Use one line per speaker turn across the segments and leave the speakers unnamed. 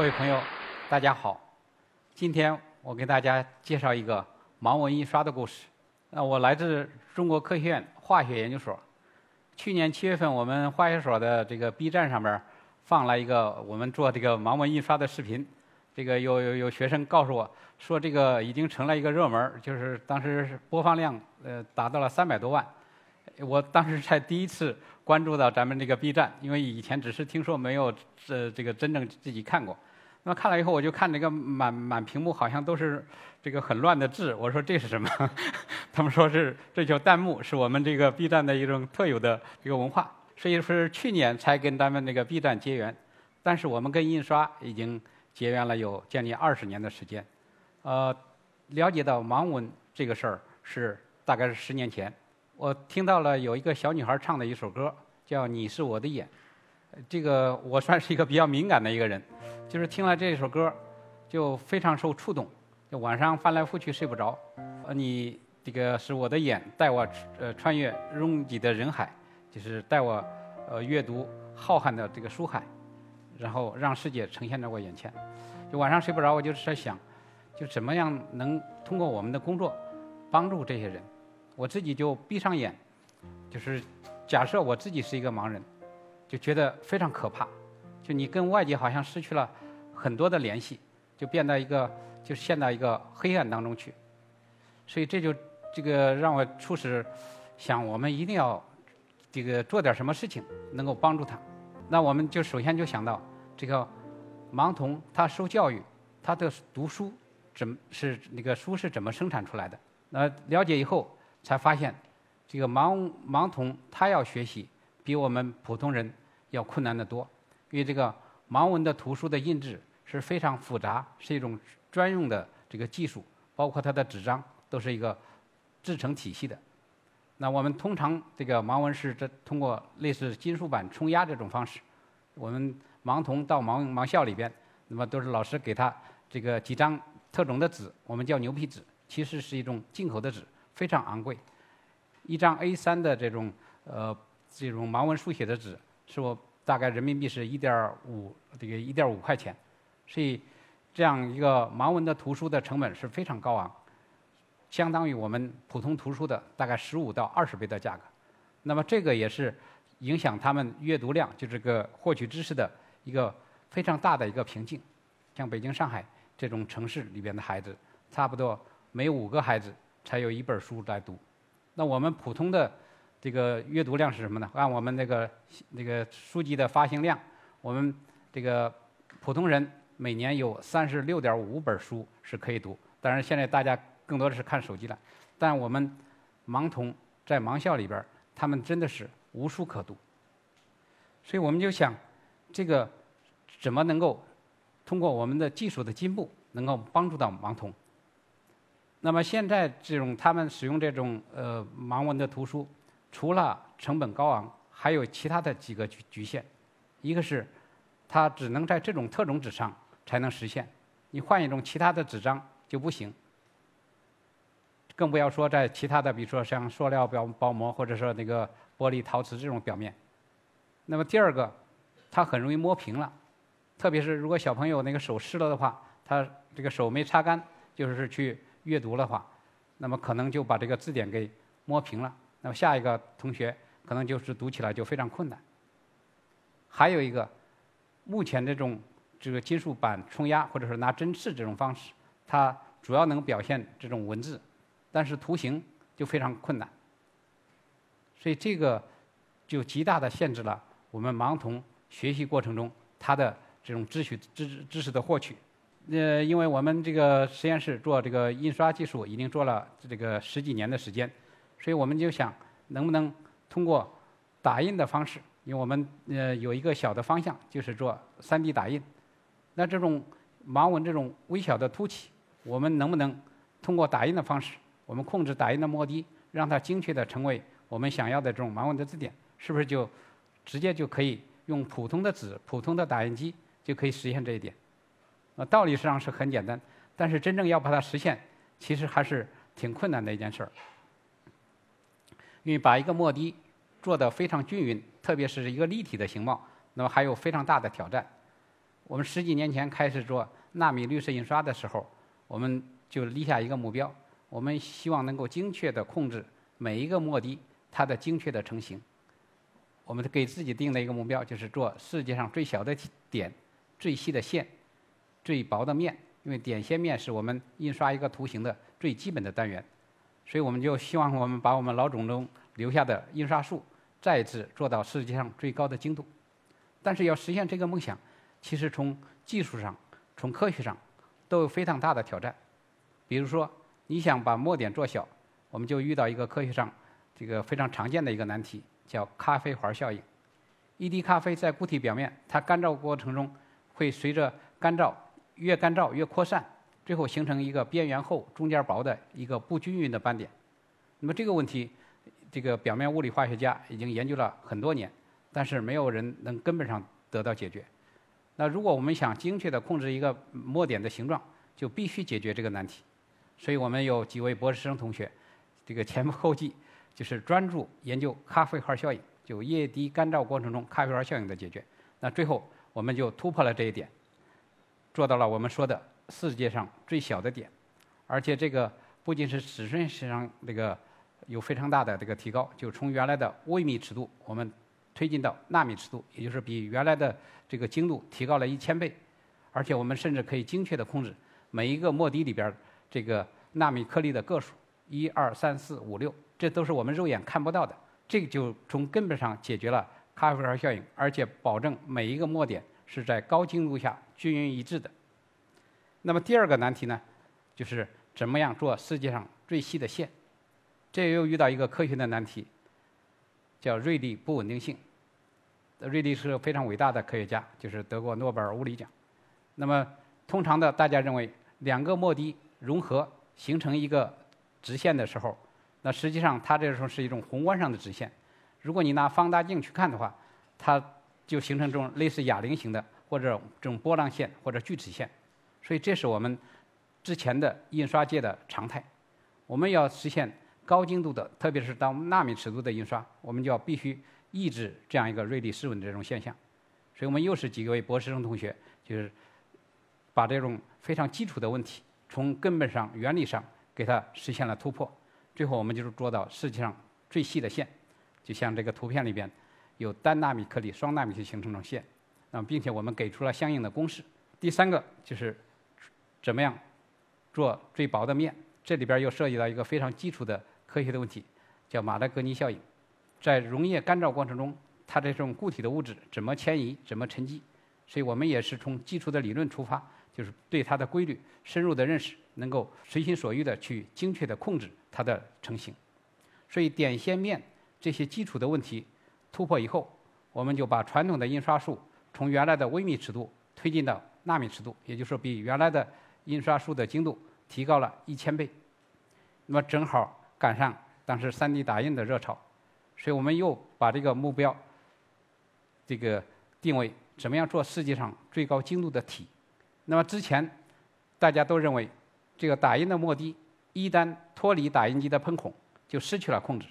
各位朋友，大家好。今天我给大家介绍一个盲文印刷的故事。呃，我来自中国科学院化学研究所。去年七月份，我们化学所的这个 B 站上面放了一个我们做这个盲文印刷的视频。这个有有有学生告诉我说，这个已经成了一个热门，就是当时播放量呃达到了三百多万。我当时才第一次关注到咱们这个 B 站，因为以前只是听说，没有这这个真正自己看过。那么看了以后，我就看这个满满屏幕好像都是这个很乱的字。我说这是什么？他们说是这叫弹幕，是我们这个 B 站的一种特有的一个文化。所以是去年才跟咱们那个 B 站结缘，但是我们跟印刷已经结缘了有将近二十年的时间。呃，了解到盲文这个事儿是大概是十年前，我听到了有一个小女孩唱的一首歌，叫《你是我的眼》。这个我算是一个比较敏感的一个人。就是听了这首歌，就非常受触动，就晚上翻来覆去睡不着。呃，你这个是我的眼，带我呃穿越拥挤的人海，就是带我呃阅读浩瀚的这个书海，然后让世界呈现在我眼前。就晚上睡不着，我就是在想，就怎么样能通过我们的工作帮助这些人。我自己就闭上眼，就是假设我自己是一个盲人，就觉得非常可怕。你跟外界好像失去了很多的联系，就变到一个就陷到一个黑暗当中去，所以这就这个让我促使想，我们一定要这个做点什么事情能够帮助他。那我们就首先就想到这个盲童他受教育，他的读书怎么是那个书是怎么生产出来的？那了解以后才发现，这个盲盲童他要学习比我们普通人要困难得多。因为这个盲文的图书的印制是非常复杂，是一种专用的这个技术，包括它的纸张都是一个制成体系的。那我们通常这个盲文是这通过类似金属板冲压这种方式，我们盲童到盲盲校里边，那么都是老师给他这个几张特种的纸，我们叫牛皮纸，其实是一种进口的纸，非常昂贵。一张 A3 的这种呃这种盲文书写的纸，是我。大概人民币是一点五，这个一点五块钱，所以这样一个盲文的图书的成本是非常高昂，相当于我们普通图书的大概十五到二十倍的价格。那么这个也是影响他们阅读量，就这个获取知识的一个非常大的一个瓶颈。像北京、上海这种城市里边的孩子，差不多每五个孩子才有一本书来读。那我们普通的。这个阅读量是什么呢？按我们那个那个书籍的发行量，我们这个普通人每年有三十六点五本书是可以读。当然，现在大家更多的是看手机了。但我们盲童在盲校里边，他们真的是无书可读。所以我们就想，这个怎么能够通过我们的技术的进步，能够帮助到盲童？那么现在这种他们使用这种呃盲文的图书。除了成本高昂，还有其他的几个局局限。一个是，它只能在这种特种纸上才能实现，你换一种其他的纸张就不行。更不要说在其他的，比如说像塑料表包膜，或者说那个玻璃、陶瓷这种表面。那么第二个，它很容易磨平了，特别是如果小朋友那个手湿了的话，他这个手没擦干，就是去阅读的话，那么可能就把这个字典给磨平了。那么下一个同学可能就是读起来就非常困难。还有一个，目前这种这个金属板冲压或者说拿针刺这种方式，它主要能表现这种文字，但是图形就非常困难。所以这个就极大的限制了我们盲童学习过程中他的这种知识知知识的获取。呃，因为我们这个实验室做这个印刷技术已经做了这个十几年的时间。所以我们就想，能不能通过打印的方式？因为我们呃有一个小的方向，就是做 3D 打印。那这种盲文这种微小的凸起，我们能不能通过打印的方式，我们控制打印的墨滴，让它精确的成为我们想要的这种盲文的字典？是不是就直接就可以用普通的纸、普通的打印机就可以实现这一点？啊，道理上是很简单，但是真正要把它实现，其实还是挺困难的一件事儿。因为把一个墨滴做得非常均匀，特别是一个立体的形貌，那么还有非常大的挑战。我们十几年前开始做纳米绿色印刷的时候，我们就立下一个目标，我们希望能够精确地控制每一个墨滴它的精确的成型。我们给自己定了一个目标就是做世界上最小的点、最细的线、最薄的面，因为点、线、面是我们印刷一个图形的最基本的单元。所以我们就希望我们把我们老祖宗留下的印刷术再次做到世界上最高的精度。但是要实现这个梦想，其实从技术上、从科学上都有非常大的挑战。比如说，你想把墨点做小，我们就遇到一个科学上这个非常常见的一个难题。叫咖啡环效应，一滴咖啡在固体表面，它干燥过程中会随着干燥越干燥越扩散，最后形成一个边缘厚、中间薄的一个不均匀的斑点。那么这个问题，这个表面物理化学家已经研究了很多年，但是没有人能根本上得到解决。那如果我们想精确地控制一个墨点的形状，就必须解决这个难题。所以我们有几位博士生同学，这个前赴后继。就是专注研究咖啡环效应，就液滴干燥过程中咖啡环效应的解决。那最后我们就突破了这一点，做到了我们说的世界上最小的点，而且这个不仅是尺寸上这个有非常大的这个提高，就从原来的微米尺度，我们推进到纳米尺度，也就是比原来的这个精度提高了一千倍，而且我们甚至可以精确的控制每一个墨滴里边这个纳米颗粒的个数，一二三四五六。这都是我们肉眼看不到的，这个就从根本上解决了咖啡环效应，而且保证每一个墨点是在高精度下均匀一致的。那么第二个难题呢，就是怎么样做世界上最细的线？这又遇到一个科学的难题，叫瑞利不稳定性。瑞利是非常伟大的科学家，就是得过诺贝尔物理奖。那么通常的大家认为，两个墨滴融合形成一个直线的时候。那实际上，它这时候是一种宏观上的直线。如果你拿放大镜去看的话，它就形成这种类似哑铃型的，或者这种波浪线或者锯齿线。所以，这是我们之前的印刷界的常态。我们要实现高精度的，特别是当纳米尺度的印刷，我们就要必须抑制这样一个瑞利失稳的这种现象。所以我们又是几位博士生同学，就是把这种非常基础的问题，从根本上、原理上给它实现了突破。最后，我们就是做到世界上最细的线，就像这个图片里边，有单纳米颗粒、双纳米去形成的线，那么并且我们给出了相应的公式。第三个就是怎么样做最薄的面，这里边又涉及到一个非常基础的科学的问题，叫马勒格尼效应。在溶液干燥过程中，它这种固体的物质怎么迁移、怎么沉积？所以我们也是从基础的理论出发，就是对它的规律深入的认识，能够随心所欲的去精确的控制。它的成型，所以点、线、面这些基础的问题突破以后，我们就把传统的印刷术从原来的微米尺度推进到纳米尺度，也就是说比原来的印刷术的精度提高了一千倍。那么正好赶上当时 3D 打印的热潮，所以我们又把这个目标这个定位怎么样做世界上最高精度的体。那么之前大家都认为这个打印的墨滴。一旦脱离打印机的喷孔，就失去了控制。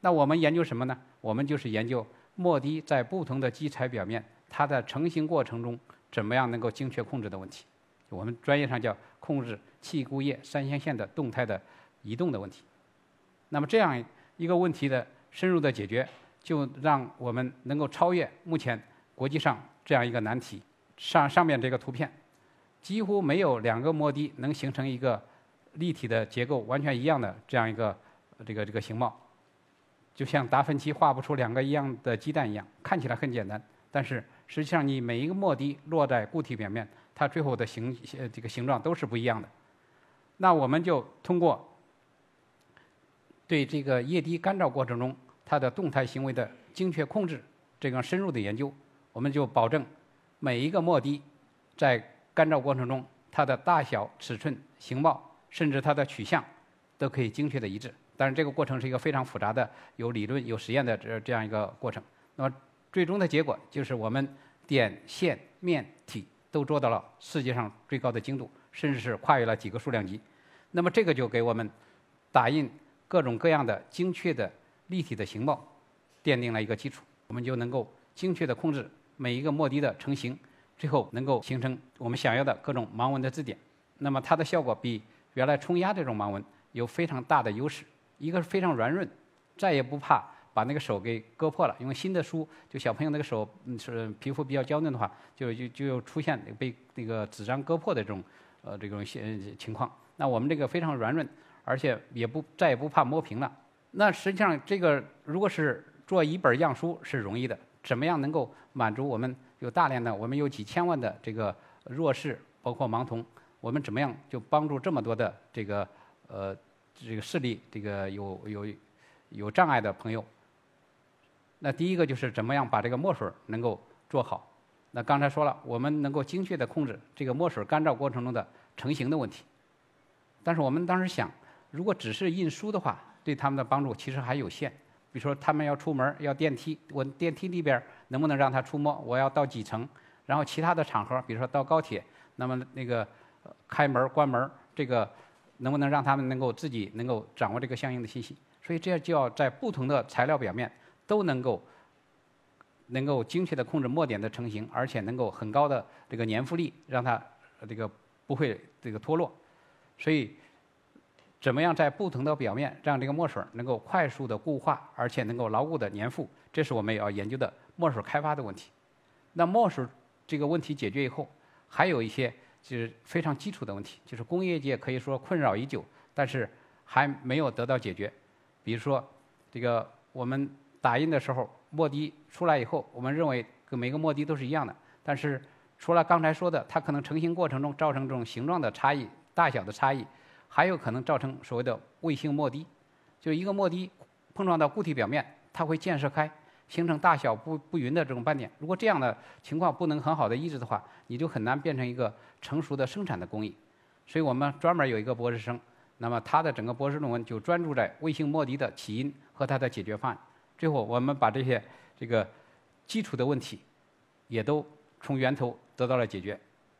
那我们研究什么呢？我们就是研究墨滴在不同的基材表面，它的成型过程中怎么样能够精确控制的问题。我们专业上叫控制气固液三相线的动态的移动的问题。那么这样一个问题的深入的解决，就让我们能够超越目前国际上这样一个难题。上上面这个图片，几乎没有两个墨滴能形成一个。立体的结构完全一样的这样一个这个这个形貌，就像达芬奇画不出两个一样的鸡蛋一样，看起来很简单，但是实际上你每一个墨滴落在固体表面，它最后的形呃这个形状都是不一样的。那我们就通过对这个液滴干燥过程中它的动态行为的精确控制这个深入的研究，我们就保证每一个墨滴在干燥过程中它的大小、尺寸、形貌。甚至它的取向都可以精确的一致，但是这个过程是一个非常复杂的、有理论、有实验的这这样一个过程。那么最终的结果就是我们点、线、面、体都做到了世界上最高的精度，甚至是跨越了几个数量级。那么这个就给我们打印各种各样的精确的立体的形貌奠定了一个基础，我们就能够精确的控制每一个墨滴的成型，最后能够形成我们想要的各种盲文的字典。那么它的效果比原来冲压这种盲文有非常大的优势。一个是非常软润，再也不怕把那个手给割破了。因为新的书，就小朋友那个手是皮肤比较娇嫩的话，就就就出现被那个纸张割破的这种呃这种现情况。那我们这个非常软润，而且也不再也不怕磨平了。那实际上这个如果是做一本样书是容易的，怎么样能够满足我们有大量的我们有几千万的这个弱势，包括盲童，我们怎么样就帮助这么多的这个呃。这个视力，这个有有有障碍的朋友，那第一个就是怎么样把这个墨水能够做好。那刚才说了，我们能够精确的控制这个墨水干燥过程中的成型的问题。但是我们当时想，如果只是印书的话，对他们的帮助其实还有限。比如说他们要出门要电梯，我电梯里边能不能让他触摸？我要到几层？然后其他的场合，比如说到高铁，那么那个开门关门这个。能不能让他们能够自己能够掌握这个相应的信息？所以这就要在不同的材料表面都能够能够精确的控制墨点的成型，而且能够很高的这个粘附力，让它这个不会这个脱落。所以，怎么样在不同的表面让这个墨水能够快速的固化，而且能够牢固的粘附，这是我们要研究的墨水开发的问题。那墨水这个问题解决以后，还有一些。就是非常基础的问题，就是工业界可以说困扰已久，但是还没有得到解决。比如说，这个我们打印的时候，墨滴出来以后，我们认为跟每个墨滴都是一样的，但是除了刚才说的，它可能成型过程中造成这种形状的差异、大小的差异，还有可能造成所谓的卫星墨滴，就一个墨滴碰撞到固体表面，它会溅射开。形成大小不不匀的这种斑点，如果这样的情况不能很好的抑制的话，你就很难变成一个成熟的生产的工艺。所以我们专门有一个博士生，那么他的整个博士论文就专注在卫星墨滴的起因和它的解决方案。最后我们把这些这个基础的问题也都从源头得到了解决。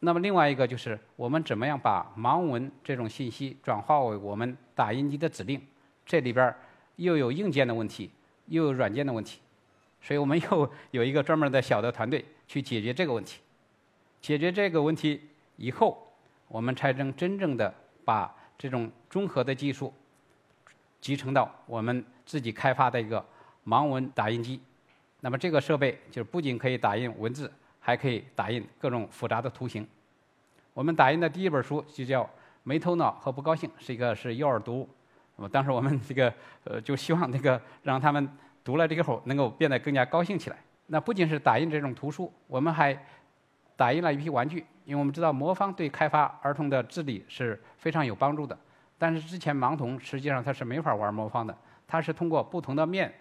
那么另外一个就是我们怎么样把盲文这种信息转化为我们打印机的指令？这里边又有硬件的问题，又有软件的问题。所以我们又有一个专门的小的团队去解决这个问题。解决这个问题以后，我们才能真正的把这种综合的技术集成到我们自己开发的一个盲文打印机。那么这个设备就是不仅可以打印文字，还可以打印各种复杂的图形。我们打印的第一本书就叫《没头脑和不高兴》，是一个是幼儿读物。那么当时我们这个呃就希望那个让他们。读了这个后，能够变得更加高兴起来。那不仅是打印这种图书，我们还打印了一批玩具。因为我们知道魔方对开发儿童的智力是非常有帮助的。但是之前盲童实际上他是没法玩魔方的，他是通过不同的面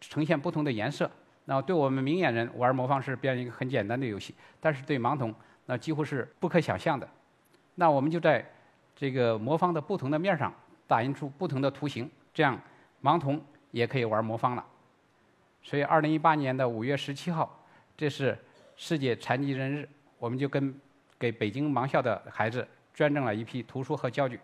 呈现不同的颜色。那对我们明眼人玩魔方是变成一个很简单的游戏，但是对盲童那几乎是不可想象的。那我们就在这个魔方的不同的面上打印出不同的图形，这样盲童也可以玩魔方了。所以，二零一八年的五月十七号，这是世界残疾人日，我们就跟给北京盲校的孩子捐赠了一批图书和教具。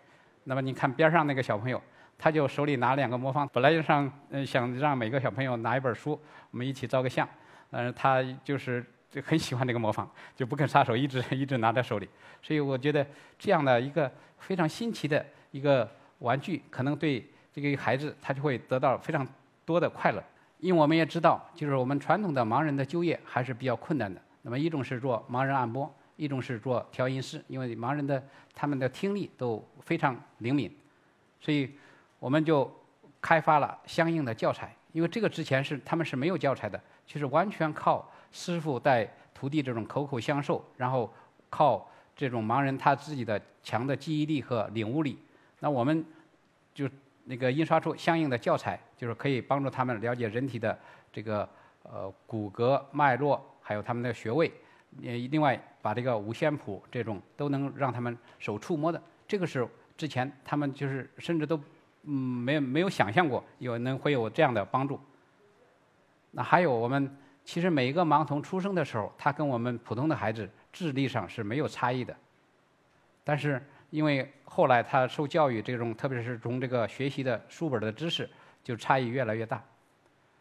那么，你看边上那个小朋友，他就手里拿两个魔方，本来就想嗯想让每个小朋友拿一本书，我们一起照个相。嗯，他就是就很喜欢这个魔方，就不肯撒手，一直一直拿在手里。所以，我觉得这样的一个非常新奇的一个玩具，可能对这个孩子他就会得到非常多的快乐。因为我们也知道，就是我们传统的盲人的就业还是比较困难的。那么一种是做盲人按摩，一种是做调音师。因为盲人的他们的听力都非常灵敏，所以我们就开发了相应的教材。因为这个之前是他们是没有教材的，就是完全靠师傅带徒弟这种口口相授，然后靠这种盲人他自己的强的记忆力和领悟力。那我们就。那个印刷出相应的教材，就是可以帮助他们了解人体的这个呃骨骼脉络，还有他们的穴位。呃，另外把这个五线谱这种都能让他们手触摸的，这个是之前他们就是甚至都嗯没有没有想象过有能会有这样的帮助。那还有我们其实每一个盲童出生的时候，他跟我们普通的孩子智力上是没有差异的，但是。因为后来他受教育，这种特别是从这个学习的书本的知识，就差异越来越大。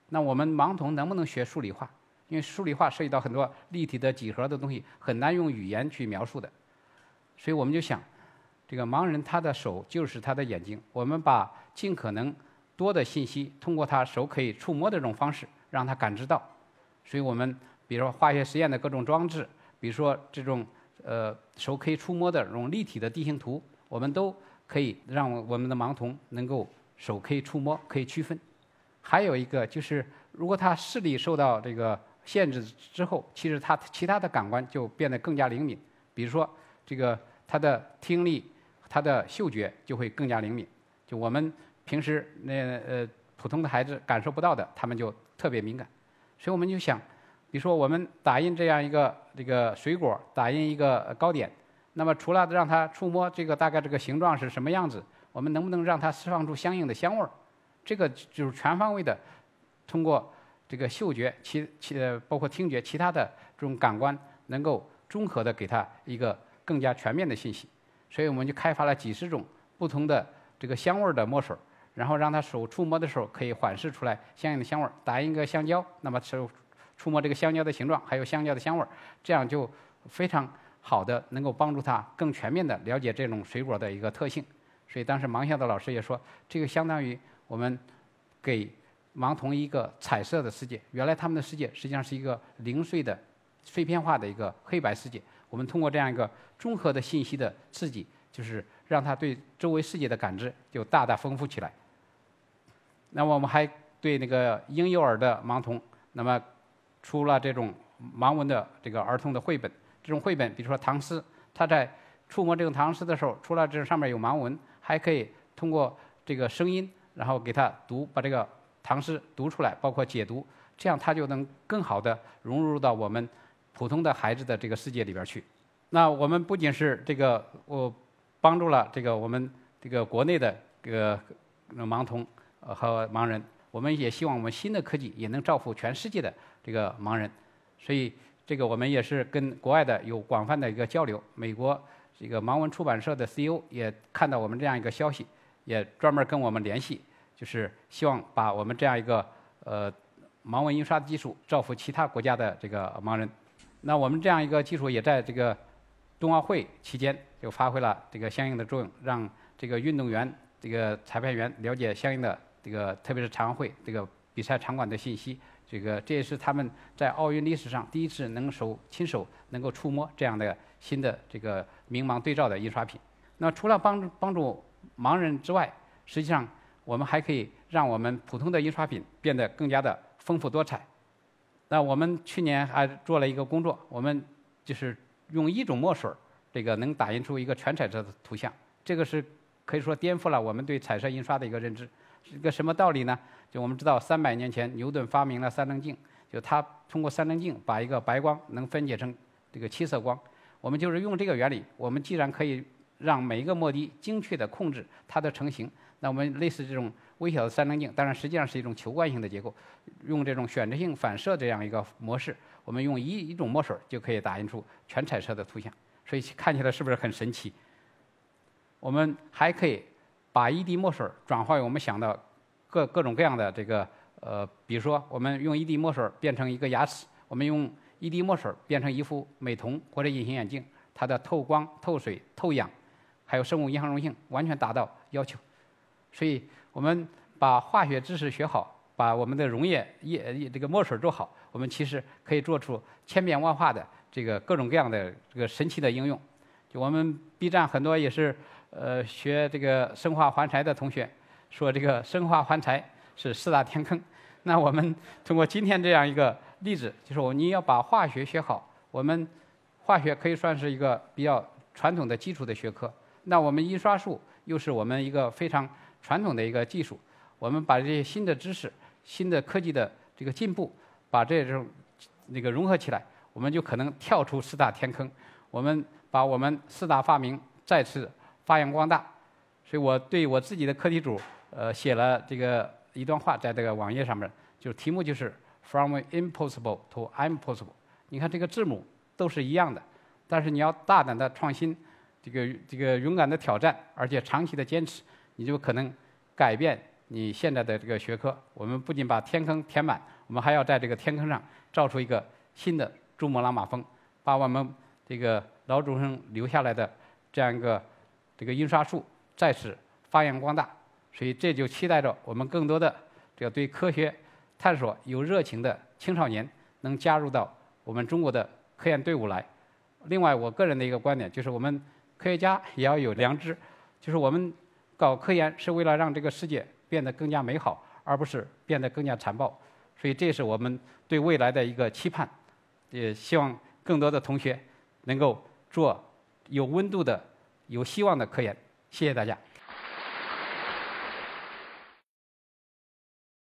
那我们盲童能不能学数理化？因为数理化涉及到很多立体的几何的东西，很难用语言去描述的。所以我们就想，这个盲人他的手就是他的眼睛，我们把尽可能多的信息通过他手可以触摸的这种方式让他感知到。所以我们比如说化学实验的各种装置，比如说这种呃手可以触摸的这种立体的地形图，我们都可以让我们的盲童能够手可以触摸，可以区分。还有一个就是，如果他视力受到这个限制之后，其实他其他的感官就变得更加灵敏。比如说，这个他的听力、他的嗅觉就会更加灵敏。就我们平时那呃普通的孩子感受不到的，他们就特别敏感。所以我们就想，比如说我们打印这样一个这个水果，打印一个糕点，那么除了让他触摸这个大概这个形状是什么样子，我们能不能让他释放出相应的香味儿？这个就是全方位的，通过这个嗅觉、其其包括听觉、其他的这种感官，能够综合的给他一个更加全面的信息。所以我们就开发了几十种不同的这个香味的墨水，然后让他手触摸的时候可以缓释出来相应的香味。打印一个香蕉，那么手触摸这个香蕉的形状，还有香蕉的香味，这样就非常好的能够帮助他更全面的了解这种水果的一个特性。所以当时盲校的老师也说，这个相当于。我们给盲童一个彩色的世界，原来他们的世界实际上是一个零碎的、碎片化的一个黑白世界。我们通过这样一个综合的信息的刺激，就是让他对周围世界的感知就大大丰富起来。那么我们还对那个婴幼儿的盲童，那么出了这种盲文的这个儿童的绘本。这种绘本，比如说唐诗，他在触摸这个唐诗的时候，除了这上面有盲文，还可以通过这个声音。然后给他读，把这个唐诗读出来，包括解读，这样他就能更好的融入到我们普通的孩子的这个世界里边去。那我们不仅是这个，我帮助了这个我们这个国内的这个盲童和盲人，我们也希望我们新的科技也能造福全世界的这个盲人。所以这个我们也是跟国外的有广泛的一个交流。美国这个盲文出版社的 CEO 也看到我们这样一个消息。也专门跟我们联系，就是希望把我们这样一个呃盲文印刷的技术造福其他国家的这个盲人。那我们这样一个技术也在这个冬奥会期间就发挥了这个相应的作用，让这个运动员、这个裁判员了解相应的这个特别是残奥会这个比赛场馆的信息。这个这也是他们在奥运历史上第一次能手亲手能够触摸这样的新的这个明盲对照的印刷品。那除了帮助帮助。盲人之外，实际上我们还可以让我们普通的印刷品变得更加的丰富多彩。那我们去年还做了一个工作，我们就是用一种墨水儿，这个能打印出一个全彩色的图像。这个是可以说颠覆了我们对彩色印刷的一个认知。是个什么道理呢？就我们知道，三百年前牛顿发明了三棱镜，就他通过三棱镜把一个白光能分解成这个七色光。我们就是用这个原理，我们既然可以。让每一个墨滴精确地控制它的成型。那我们类似这种微小的三棱镜，当然实际上是一种球冠型的结构，用这种选择性反射这样一个模式，我们用一一种墨水就可以打印出全彩色的图像。所以看起来是不是很神奇？我们还可以把一滴墨水转化为我们想到各各种各样的这个呃，比如说我们用一滴墨水变成一个牙齿，我们用一滴墨水变成一副美瞳或者隐形眼镜，它的透光、透水、透氧。还有生物银行溶性完全达到要求，所以我们把化学知识学好，把我们的溶液液这个墨水做好，我们其实可以做出千变万化的这个各种各样的这个神奇的应用。就我们 B 站很多也是呃学这个生化环材的同学说这个生化环材是四大天坑。那我们通过今天这样一个例子，就是我你要把化学学好，我们化学可以算是一个比较传统的基础的学科。那我们印刷术又是我们一个非常传统的一个技术，我们把这些新的知识、新的科技的这个进步，把这种那个融合起来，我们就可能跳出四大天坑。我们把我们四大发明再次发扬光大。所以我对我自己的课题组呃写了这个一段话，在这个网页上面，就是题目就是 “From Impossible to Impossible”。你看这个字母都是一样的，但是你要大胆的创新。这个这个勇敢的挑战，而且长期的坚持，你就可能改变你现在的这个学科。我们不仅把天坑填满，我们还要在这个天坑上造出一个新的珠穆朗玛峰，把我们这个老祖宗留下来的这样一个这个印刷术再次发扬光大。所以这就期待着我们更多的这个对科学探索有热情的青少年能加入到我们中国的科研队伍来。另外，我个人的一个观点就是，我们科学家也要有良知，就是我们搞科研是为了让这个世界变得更加美好，而不是变得更加残暴。所以，这是我们对未来的一个期盼。也希望更多的同学能够做有温度的、有希望的科研。谢谢大家。